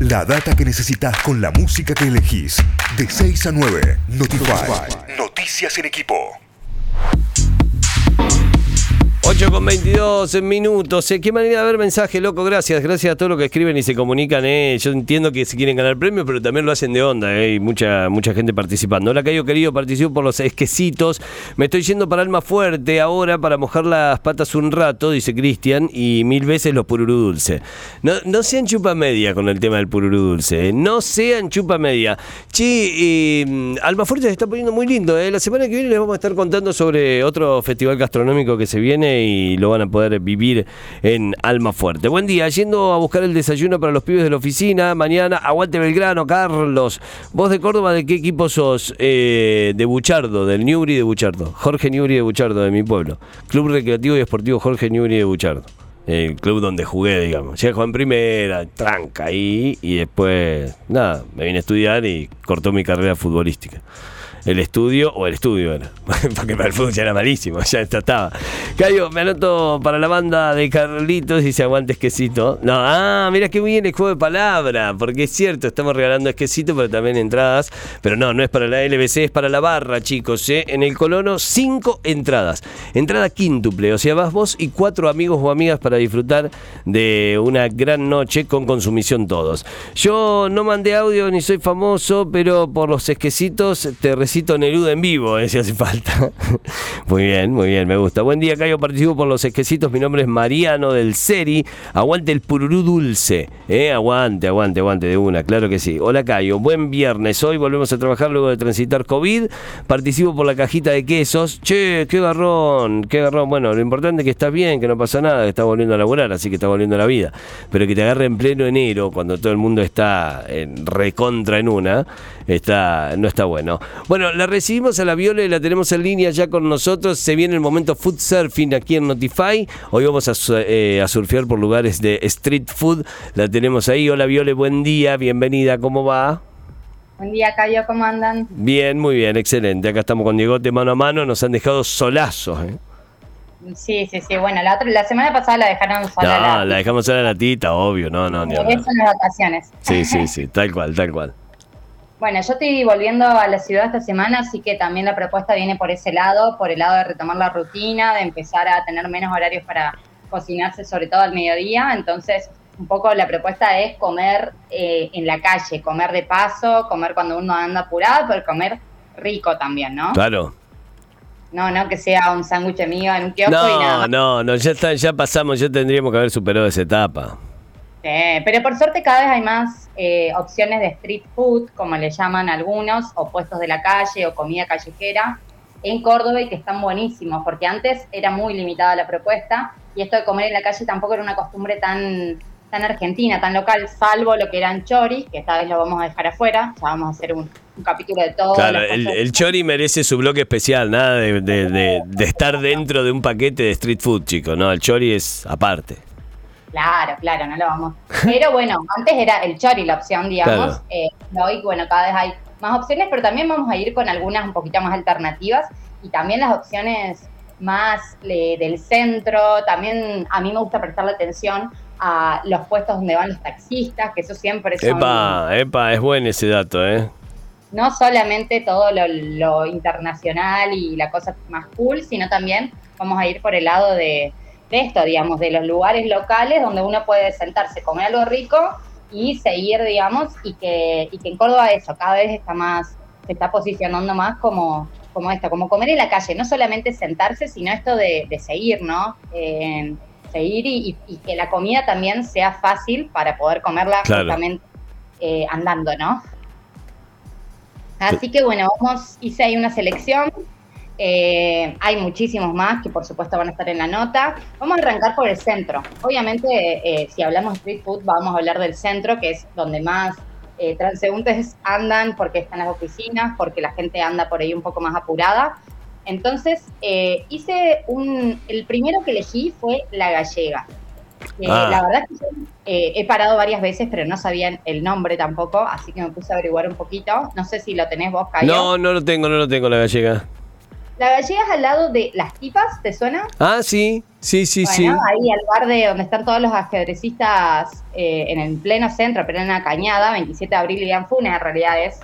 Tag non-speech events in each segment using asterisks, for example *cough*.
La data que necesitas con la música que elegís. De 6 a 9. Notify. Noticias en equipo. 8 con 22 minutos. Eh, Qué manera de ver mensaje, loco. Gracias. Gracias a todos los que escriben y se comunican. Eh. Yo entiendo que se quieren ganar premios, pero también lo hacen de onda. Eh. Y mucha, mucha gente participando. Hola, Cayo querido. Participo por los esquecitos. Me estoy yendo para Alma Fuerte ahora para mojar las patas un rato, dice Cristian. Y mil veces los pururú dulce. No, no sean chupa media con el tema del pururú dulce. eh. No sean chupa media. Che, eh, Alma Fuerte se está poniendo muy lindo. eh. La semana que viene les vamos a estar contando sobre otro festival gastronómico que se viene y lo van a poder vivir en Alma Fuerte. Buen día, yendo a buscar el desayuno para los pibes de la oficina. Mañana, aguante Belgrano, Carlos. Vos de Córdoba, ¿de qué equipo sos? Eh, de Buchardo, del Newry de Buchardo. Jorge Newry de Buchardo, de mi pueblo. Club Recreativo y Esportivo Jorge Newry de Buchardo. El club donde jugué, digamos. Llego en primera, tranca ahí, y después, nada, me vine a estudiar y cortó mi carrera futbolística el estudio, o el estudio era, *laughs* porque para el fútbol ya era malísimo, ya estaba. Cayo, me anoto para la banda de Carlitos y se aguante esquecito. No, ah, mira qué bien el juego de palabra, porque es cierto, estamos regalando esquecito, pero también entradas. Pero no, no es para la LBC, es para la barra, chicos. ¿eh? En el colono, cinco entradas. Entrada quíntuple, o sea, vas vos y cuatro amigos o amigas para disfrutar de una gran noche con consumición todos. Yo no mandé audio ni soy famoso, pero por los esquecitos te recito Neruda en vivo, eh, si hace falta. *laughs* muy bien, muy bien, me gusta. Buen día, Cayo. Participo por los esquecitos. Mi nombre es Mariano del Seri. Aguante el pururú dulce. Eh, aguante, aguante, aguante de una, claro que sí. Hola, Cayo. Buen viernes. Hoy volvemos a trabajar luego de transitar COVID. Participo por la cajita de quesos. Che, qué garrón, qué garrón. Bueno, lo importante es que estás bien, que no pasa nada, que estás volviendo a laburar, así que está volviendo a la vida. Pero que te agarre en pleno enero, cuando todo el mundo está en recontra en una, está, no está bueno. Bueno, la recibimos a la Viola y la tenemos en línea ya con nosotros. Se viene el momento food surfing aquí en Notify. Hoy vamos a, eh, a surfear por lugares de street food. La tenemos ahí. Hola Viole, buen día, bienvenida, ¿cómo va? Buen día, Cayo, ¿cómo andan? Bien, muy bien, excelente. Acá estamos con Diegote mano a mano, nos han dejado solazos. ¿eh? Sí, sí, sí. Bueno, la, otra, la semana pasada la dejaron sola. No, la- la dejamos a la latita, obvio, no, no, ni eso en las vacaciones. Sí, sí, *laughs* sí, tal cual, tal cual. Bueno, yo estoy volviendo a la ciudad esta semana, así que también la propuesta viene por ese lado, por el lado de retomar la rutina, de empezar a tener menos horarios para cocinarse, sobre todo al mediodía. Entonces, un poco la propuesta es comer eh, en la calle, comer de paso, comer cuando uno anda apurado, pero comer rico también, ¿no? Claro. No, no que sea un sándwich mío en un kiosco y nada No, no, no, ya está, ya pasamos, ya tendríamos que haber superado esa etapa. Sí, pero por suerte cada vez hay más eh, opciones de street food, como le llaman algunos, o puestos de la calle o comida callejera en Córdoba y que están buenísimos, porque antes era muy limitada la propuesta y esto de comer en la calle tampoco era una costumbre tan, tan argentina, tan local, salvo lo que eran choris, que esta vez lo vamos a dejar afuera, ya vamos a hacer un, un capítulo de todo. Claro, el, el Chori merece su bloque especial, nada de, de- de- de estar dentro de un paquete de street food, chicos, no, el Chori es aparte. Claro, claro, no lo vamos. *laughs* Pero bueno, antes era el chori la opción, digamos. Claro. Eh, hoy, bueno, cada vez hay más opciones, pero también vamos a ir con algunas un poquito más alternativas y también las opciones más eh, del centro. También a mí me gusta prestarle atención a los puestos donde van los taxistas, que eso siempre son Epa, epa, es bueno ese dato, ¿eh? no solamente todo lo, lo internacional y la cosa más cool, sino también vamos a ir por el lado de, de esto, digamos, de los lugares locales donde uno puede sentarse, comer algo rico y seguir, digamos, y que, y que en Córdoba eso cada vez está más, se está posicionando más como, como esto, como comer en la calle, no solamente sentarse, sino esto de, de seguir, ¿no? Eh, seguir y, y- y que la comida también sea fácil para poder comerla Claro. justamente eh, andando, ¿no? Así que bueno, vamos, hice ahí una selección. Eh, hay muchísimos más que por supuesto van a estar en la nota. Vamos a arrancar por el centro. Obviamente, eh, si hablamos de street food, vamos a hablar del centro, que es donde más eh, transeúntes andan, porque están las oficinas, porque la gente anda por ahí un poco más apurada. Entonces, hice un. El primero que elegí fue la gallega. Ah. La verdad es que he parado varias veces, pero no sabía el nombre tampoco, así que me puse a averiguar un poquito. No sé si lo tenés vos, Cayo. No, no lo tengo, no lo tengo la gallega. La gallega es al lado de las tipas, ¿te suena? Ah, sí, sí, sí, sí. Ahí al bar de donde están todos los ajedrecistas eh, en el pleno centro, pero en una cañada, 27 de abril y Anfuna en realidad es.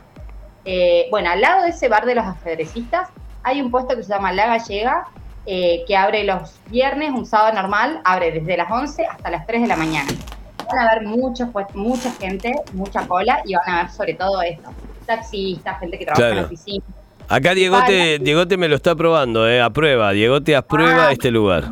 Eh, bueno, al lado de ese bar de los ajedrecistas hay un puesto que se llama La Gallega, eh, que abre los viernes, un sábado normal, abre desde las 11 hasta las 3 de la mañana. Van a ver muchos, pues, mucha gente, mucha cola y van a ver sobre todo esto, taxistas, gente que trabaja en la oficina Acá Diegote, Diegote me lo está probando, eh, aprueba. Diegote aprueba ah. este lugar.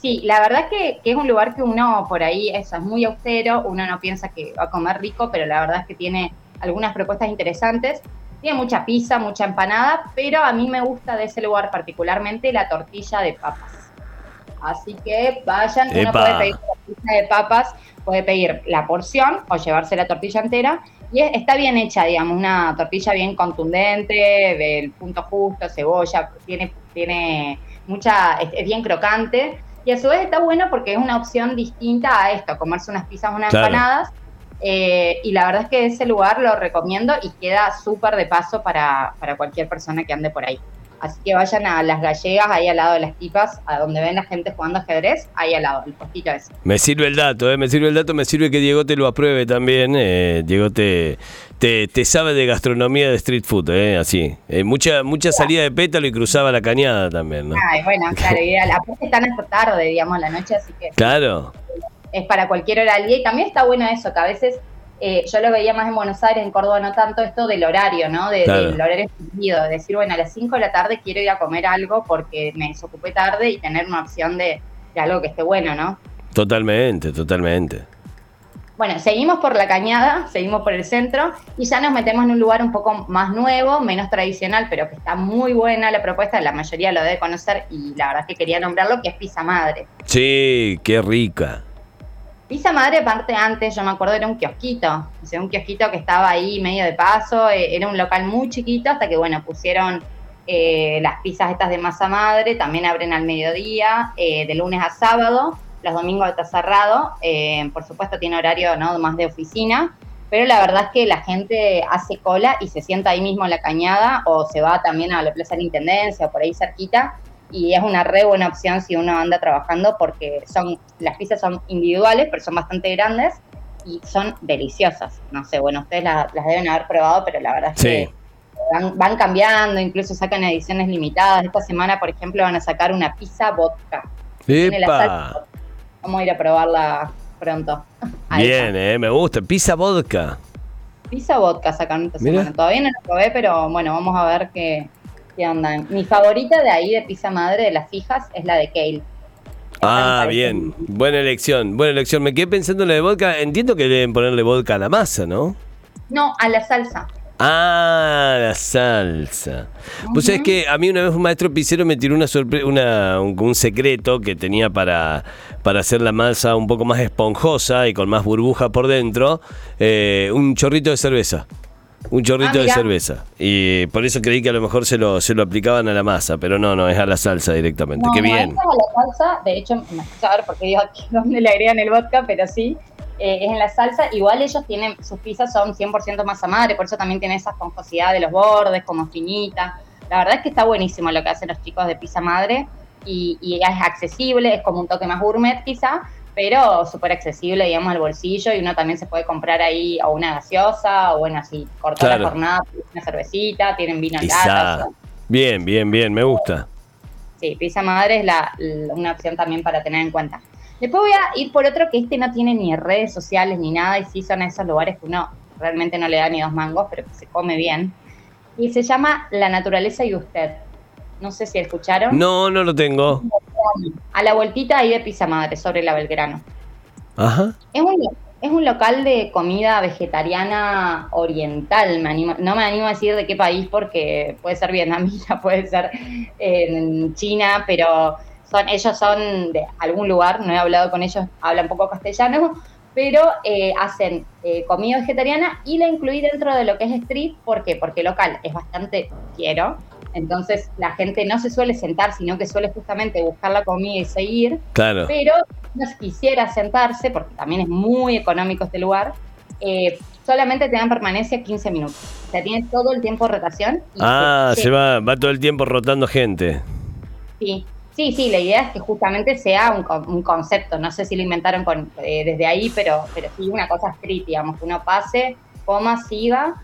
Sí, la verdad que, que, es un lugar que uno por ahí eso, es muy austero, uno no piensa que va a comer rico, pero la verdad es que tiene algunas propuestas interesantes. Tiene mucha pizza, mucha empanada, pero a mí me gusta de ese lugar particularmente la tortilla de papas. Así que vayan, uno puede pedir la tortilla de papas, puede pedir la porción o llevarse la tortilla entera y está bien hecha, digamos, una tortilla bien contundente, del punto justo, cebolla, tiene, tiene mucha, es, bien crocante. Y a su vez está bueno porque es una opción distinta a esto, comerse unas pizzas, unas empanadas. Eh, y la verdad es que ese lugar lo recomiendo y queda súper de paso para, para cualquier persona que ande por ahí. Así que vayan a las gallegas, ahí al lado de las tipas, a donde ven la gente jugando ajedrez, ahí al lado, el postito ese. Me sirve el dato, eh, me sirve el dato, me sirve que Diego te lo apruebe también. Eh, Diego te, te, sabe de gastronomía de street food, eh, así. Eh, mucha mucha salida de pétalo y cruzaba la cañada también, ¿no? Ay, bueno, *laughs* claro, y la parte están hasta tarde, digamos, la noche, así que... Claro. Es para cualquier hora del día y también está bueno eso, que a veces eh, yo lo veía más en Buenos Aires, en Córdoba no tanto, esto del horario, ¿no? De, Del horario extendido, de decir, bueno, a las 5 de la tarde quiero ir a comer algo porque me desocupé tarde y tener una opción de, algo que esté bueno, ¿no? Totalmente, totalmente. Bueno, seguimos por la cañada, seguimos por el centro y ya nos metemos en un lugar un poco más nuevo, menos tradicional, pero que está muy buena la propuesta, la mayoría lo debe conocer y la verdad es que quería nombrarlo, que es Pizza Madre. Sí, qué rica. Pizza Madre, parte antes, yo me acuerdo, era un kiosquito. O un kiosquito que estaba ahí medio de paso. Eh, era un local muy chiquito hasta que, bueno, pusieron eh, las pizzas estas de masa madre. También abren al mediodía, eh, de lunes a sábado. Los domingos está cerrado. por supuesto, tiene horario ¿no? más de oficina. Pero la verdad es que la gente hace cola y se sienta ahí mismo en la cañada o se va también a la Plaza de la Intendencia o por ahí cerquita y es una re buena opción si uno anda trabajando porque son las pizzas son individuales, pero son bastante grandes y son deliciosas. No sé, bueno, ustedes las, deben haber probado, pero la verdad es que van, cambiando, incluso sacan ediciones limitadas. Esta semana, por ejemplo, van a sacar una pizza vodka. Vamos a ir a probarla pronto. *laughs* Bien, eh, me gusta. Pizza vodka. Pizza vodka sacan esta semana. Todavía no la probé, pero bueno, vamos a ver qué, ¿Qué onda? Mi favorita de ahí, de pizza madre, de las fijas, es la de Kale. Ah, bien. Buena elección, buena elección. Me quedé pensando en la de vodka. Entiendo que deben ponerle vodka a la masa, ¿no? No, a la salsa. Ah, la salsa. Pues es que a mí una vez un maestro pizzero me tiró una, una un, secreto que tenía para, para hacer la masa un poco más esponjosa y con más burbuja por dentro, eh, un chorrito de cerveza. Un chorrito ah, de cerveza. Y por eso creí que a lo mejor se lo, se lo aplicaban a la masa, pero no, no, es a la salsa directamente. Qué bien. es a la salsa, de hecho, me a ver porque digo aquí *laughs* dónde le agregan el vodka, pero sí, eh, es en la salsa. Igual ellos tienen, sus pizzas son 100% masa madre, por eso también tiene esa esponjosidad de los bordes, como finita. La verdad es que está buenísimo lo que hacen los chicos de pizza madre y, y es accesible, es como un toque más gourmet quizá, pero súper accesible, digamos, al bolsillo y uno también se puede comprar ahí o una gaseosa o bueno, así, cortar la jornada, una cervecita, tienen vino en lata. Bien, bien, bien, me gusta. Sí, Pizza Madre es la, una opción también para tener en cuenta. Después voy a ir por otro que este no tiene ni redes sociales ni nada y sí son esos lugares que uno realmente no le da ni dos mangos, pero que se come bien. Y se llama La Naturaleza y Usted. No sé si escucharon. No, no lo tengo. A la vueltita ahí de Pizza Madre, sobre la Belgrano. Ajá. Es un, es un local de comida vegetariana oriental. Me no me animo a decir de qué país porque puede ser vietnamita, *laughs* puede ser en China, pero son, ellos son de algún lugar, no he hablado con ellos, hablan poco castellano, pero eh, hacen eh, comida vegetariana y la incluí dentro de lo que es street. ¿Por qué? Porque local es bastante quiero entonces la gente no se suele sentar, sino que suele justamente buscar la comida y seguir. Claro. Pero no quisiera sentarse, porque también es muy económico este lugar, eh, solamente te dan permanencia 15 minutos. O sea, tienes todo el tiempo de rotación. ah, se, va, va todo el tiempo rotando gente. Sí, sí, sí, la idea es que justamente sea un, concepto. No sé si lo inventaron con, eh, desde ahí, pero, pero sí una cosa street, digamos, que uno pase, coma, siga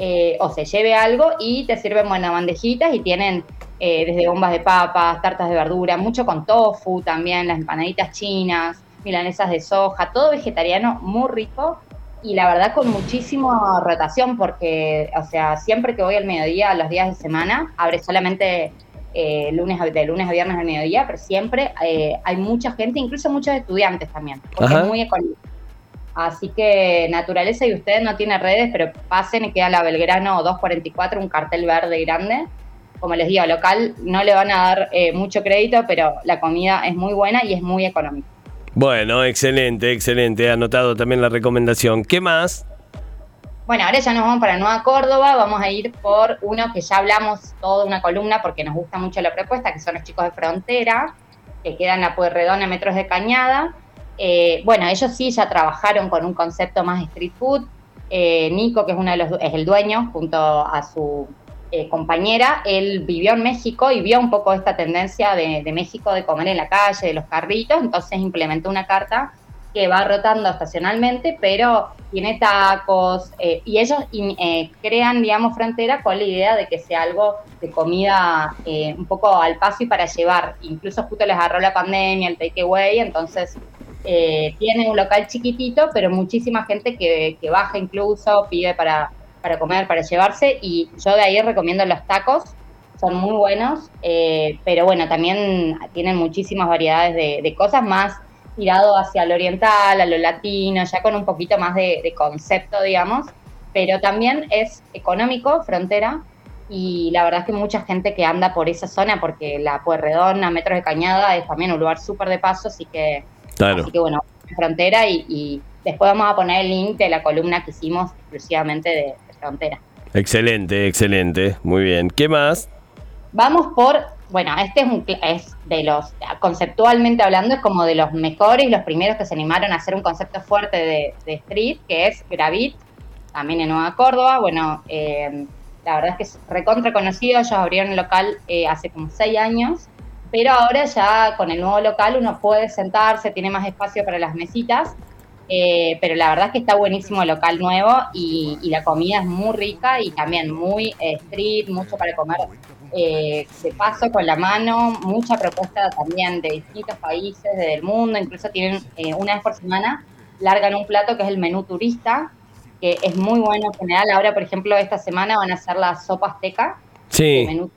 eh, o se lleve algo y te sirven buenas bandejitas y tienen eh, desde bombas de papas, tartas de verdura, mucho con tofu también, las empanaditas chinas, milanesas de soja, todo vegetariano muy rico y la verdad con muchísima rotación porque, o sea, siempre que voy al mediodía, a los días de semana, abre solamente eh, lunes de lunes a viernes al mediodía, pero siempre hay mucha gente, incluso muchos estudiantes también, porque es muy económico. Así que Naturaleza y usted no tiene redes, pero pasen y queda la Belgrano 244, un cartel verde grande. Como les digo, local no le van a dar eh, mucho crédito, pero la comida es muy buena y es muy económica. Bueno, excelente, excelente. He anotado también la recomendación. ¿Qué más? Bueno, ahora ya nos vamos para Nueva Córdoba. Vamos a ir por uno que ya hablamos toda una columna porque nos gusta mucho la propuesta, que son los chicos de frontera, que quedan a Pueyrredón a metros de Cañada. Eh, bueno, ellos sí ya trabajaron con un concepto más street food. Eh, Nico, que es, uno de los, es el dueño, junto a su eh, compañera, él vivió en México y vio un poco esta tendencia de, México de comer en la calle, de los carritos, entonces implementó una carta que va rotando estacionalmente, pero tiene tacos, y ellos crean, digamos, frontera con la idea de que sea algo de comida un poco al paso y para llevar. Incluso justo les agarró la pandemia, el takeaway, entonces eh, tiene un local chiquitito, pero muchísima gente que, baja incluso, pide para, para comer, para llevarse, y yo de ahí recomiendo los tacos, son muy buenos, eh, pero bueno, también tienen muchísimas variedades de, cosas más tirado hacia lo oriental, a lo latino, ya con un poquito más de, concepto, digamos, pero también es económico, frontera, y la verdad es que mucha gente que anda por esa zona, porque la Pueyrredón a metros de Cañada es también un lugar súper de paso, así que Así que bueno, frontera y, después vamos a poner el link de la columna que hicimos exclusivamente de, frontera. Excelente, excelente. Muy bien. ¿Qué más? Vamos por, bueno, este es, un, es de los, conceptualmente hablando, es como de los mejores, los primeros que se animaron a hacer un concepto fuerte de, street, que es Gravit, también en Nueva Córdoba. Bueno, eh, la verdad es que es recontra conocido, ellos abrieron el local eh, hace como seis años pero ahora ya con el nuevo local uno puede sentarse, tiene más espacio para las mesitas, eh, pero la verdad es que está buenísimo el local nuevo y, la comida es muy rica y también muy eh, street, mucho para comer eh, de paso con la mano, mucha propuesta también de distintos países del mundo, incluso tienen una vez por semana, largan un plato que es el menú turista, que es muy bueno en general. Ahora, por ejemplo, esta semana van a hacer la sopa azteca. Sí. menú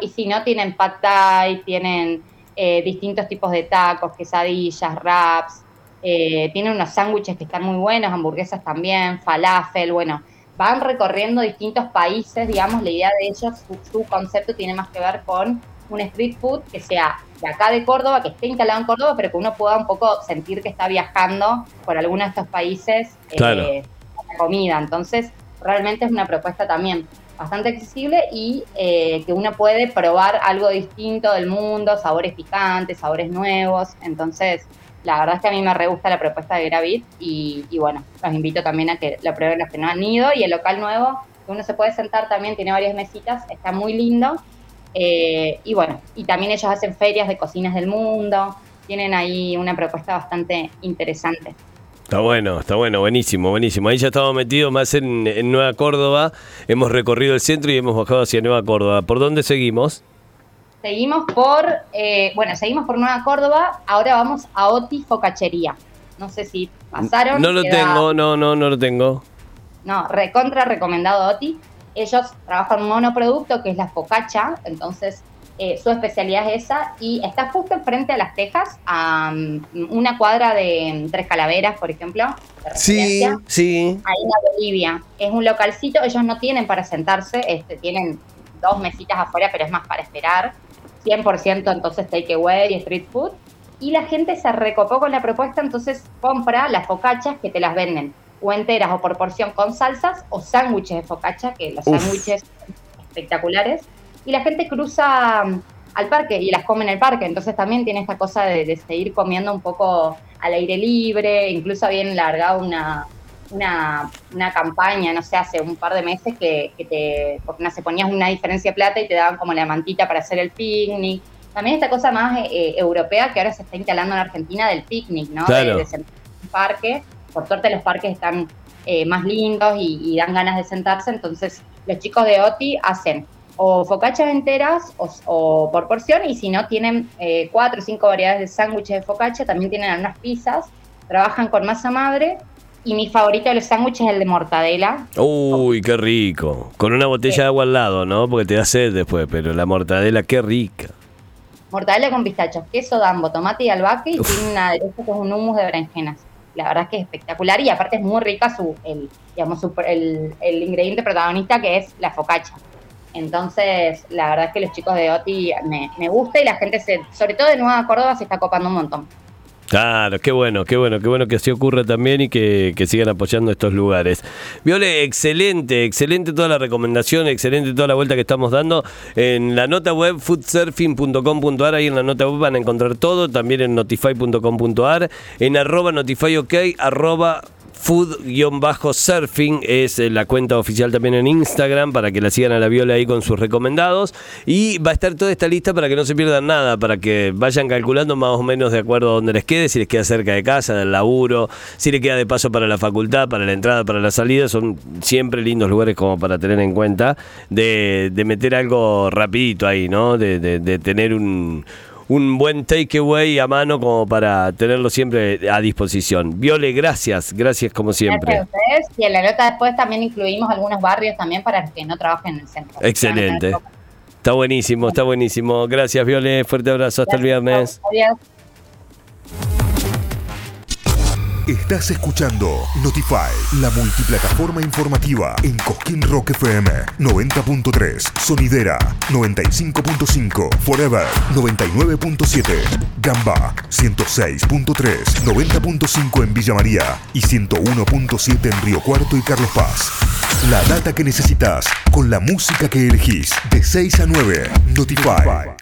y si no, tienen pad thai, tienen eh, distintos tipos de tacos, quesadillas, wraps, eh, tienen unos sándwiches que están muy buenos, hamburguesas también, falafel, bueno, van recorriendo distintos países, digamos, la idea de ellos, su, concepto tiene más que ver con un street food que sea de acá de Córdoba, que esté instalado en Córdoba, pero que uno pueda un poco sentir que está viajando por alguno de estos países eh, la comida. Entonces, realmente es una propuesta también bastante accesible y eh, que uno puede probar algo distinto del mundo, sabores picantes, sabores nuevos. Entonces, la verdad es que a mí me re gusta la propuesta de Gravit y, bueno, los invito también a que lo prueben los que no han ido. Y el local nuevo, uno se puede sentar también, tiene varias mesitas, está muy lindo. Eh, y bueno, y también ellos hacen ferias de cocinas del mundo, tienen ahí una propuesta bastante interesante. Está bueno, está bueno, buenísimo, buenísimo. Ahí ya estamos metidos más en, Nueva Córdoba. Hemos recorrido el centro y hemos bajado hacia Nueva Córdoba. ¿Por dónde seguimos? Seguimos por, eh, bueno, seguimos por Nueva Córdoba. Ahora vamos a Oti Focachería. No sé si pasaron. No lo tengo, no, no, no lo tengo. No, recontra recomendado Oti. Ellos trabajan un monoproducto que es la focacha, entonces eh, su especialidad es esa y está justo enfrente a Las Tejas, a mm, una cuadra de mm, Tres Calaveras, por ejemplo. sí, sí. Ahí en Bolivia. Es un localcito, ellos no tienen para sentarse, este, tienen dos mesitas afuera, pero es más para esperar. 100% entonces takeaway y street food. Y la gente se recopó con la propuesta, entonces compra las focachas que te las venden o enteras o por porción con salsas o sándwiches de focacha, que los sándwiches espectaculares y la gente cruza mm, al parque y las come en el parque, entonces también tiene esta cosa de, seguir comiendo un poco al aire libre, incluso habían largado una, una, una campaña, no sé, hace un par de meses que, que te, porque no se ponías una diferencia de plata y te daban como la mantita para hacer el picnic. También esta cosa más eh, europea que ahora se está instalando en Argentina del picnic, ¿no? Claro. De, de sentarse en un parque. Por suerte los parques están eh, más lindos y, y dan ganas de sentarse, entonces los chicos de OTI hacen o focachas enteras o, o por porción y si no tienen eh, cuatro o cinco variedades de sándwiches de focacha, también tienen algunas pizzas, trabajan con masa madre y mi favorito de los sándwiches es el de mortadela. Uy, qué rico. Con una botella de agua al lado, ¿no? Porque te da sed después, pero la mortadela, qué rica. Mortadela con pistachos, queso, dambo, tomate y albahaca y tiene un aderezo que es un hummus de berenjenas. La verdad es que es espectacular y aparte es muy rica su, el, digamos, su- el, el ingrediente protagonista que es la focacha. Entonces, la verdad es que los chicos de OTI me, me gusta y la gente, se, sobre todo de Nueva Córdoba, se está copando un montón. Claro, qué bueno, qué bueno, qué bueno que así ocurra también y que, sigan apoyando estos lugares. Viole, excelente, excelente toda la recomendación, excelente toda la vuelta que estamos dando. En la nota web foodsurfing.com.ar, ahí en la nota web van a encontrar todo, también en notify.com.ar, en arroba notifyok, arroba food-surfing es eh, la cuenta oficial también en Instagram para que la sigan a la Viola ahí con sus recomendados y va a estar toda esta lista para que no se pierdan nada, para que vayan calculando más o menos de acuerdo a donde les quede, si les queda cerca de casa, del laburo, si les queda de paso para la facultad, para la entrada, para la salida, son siempre lindos lugares como para tener en cuenta de, de meter algo rapidito ahí, ¿no? De, de- de tener un un buen takeaway a mano como para tenerlo siempre a disposición. Viole, gracias, gracias como siempre. Gracias a ustedes. Y en la nota después también incluimos algunos barrios también para que no trabajen en el centro. Excelente. Está buenísimo, está buenísimo. Gracias, Viole. Fuerte abrazo. Hasta el viernes. Adiós. Estás escuchando Notify, la multiplataforma informativa en Cosquín Rock FM 90.3, Sonidera 95.5, Forever 99.7, Gamba 106.3, 90.5 en Villa María y 101.7 en Río Cuarto y Carlos Paz. La data que necesitas con la música que elegís de 6 a 9. Notify.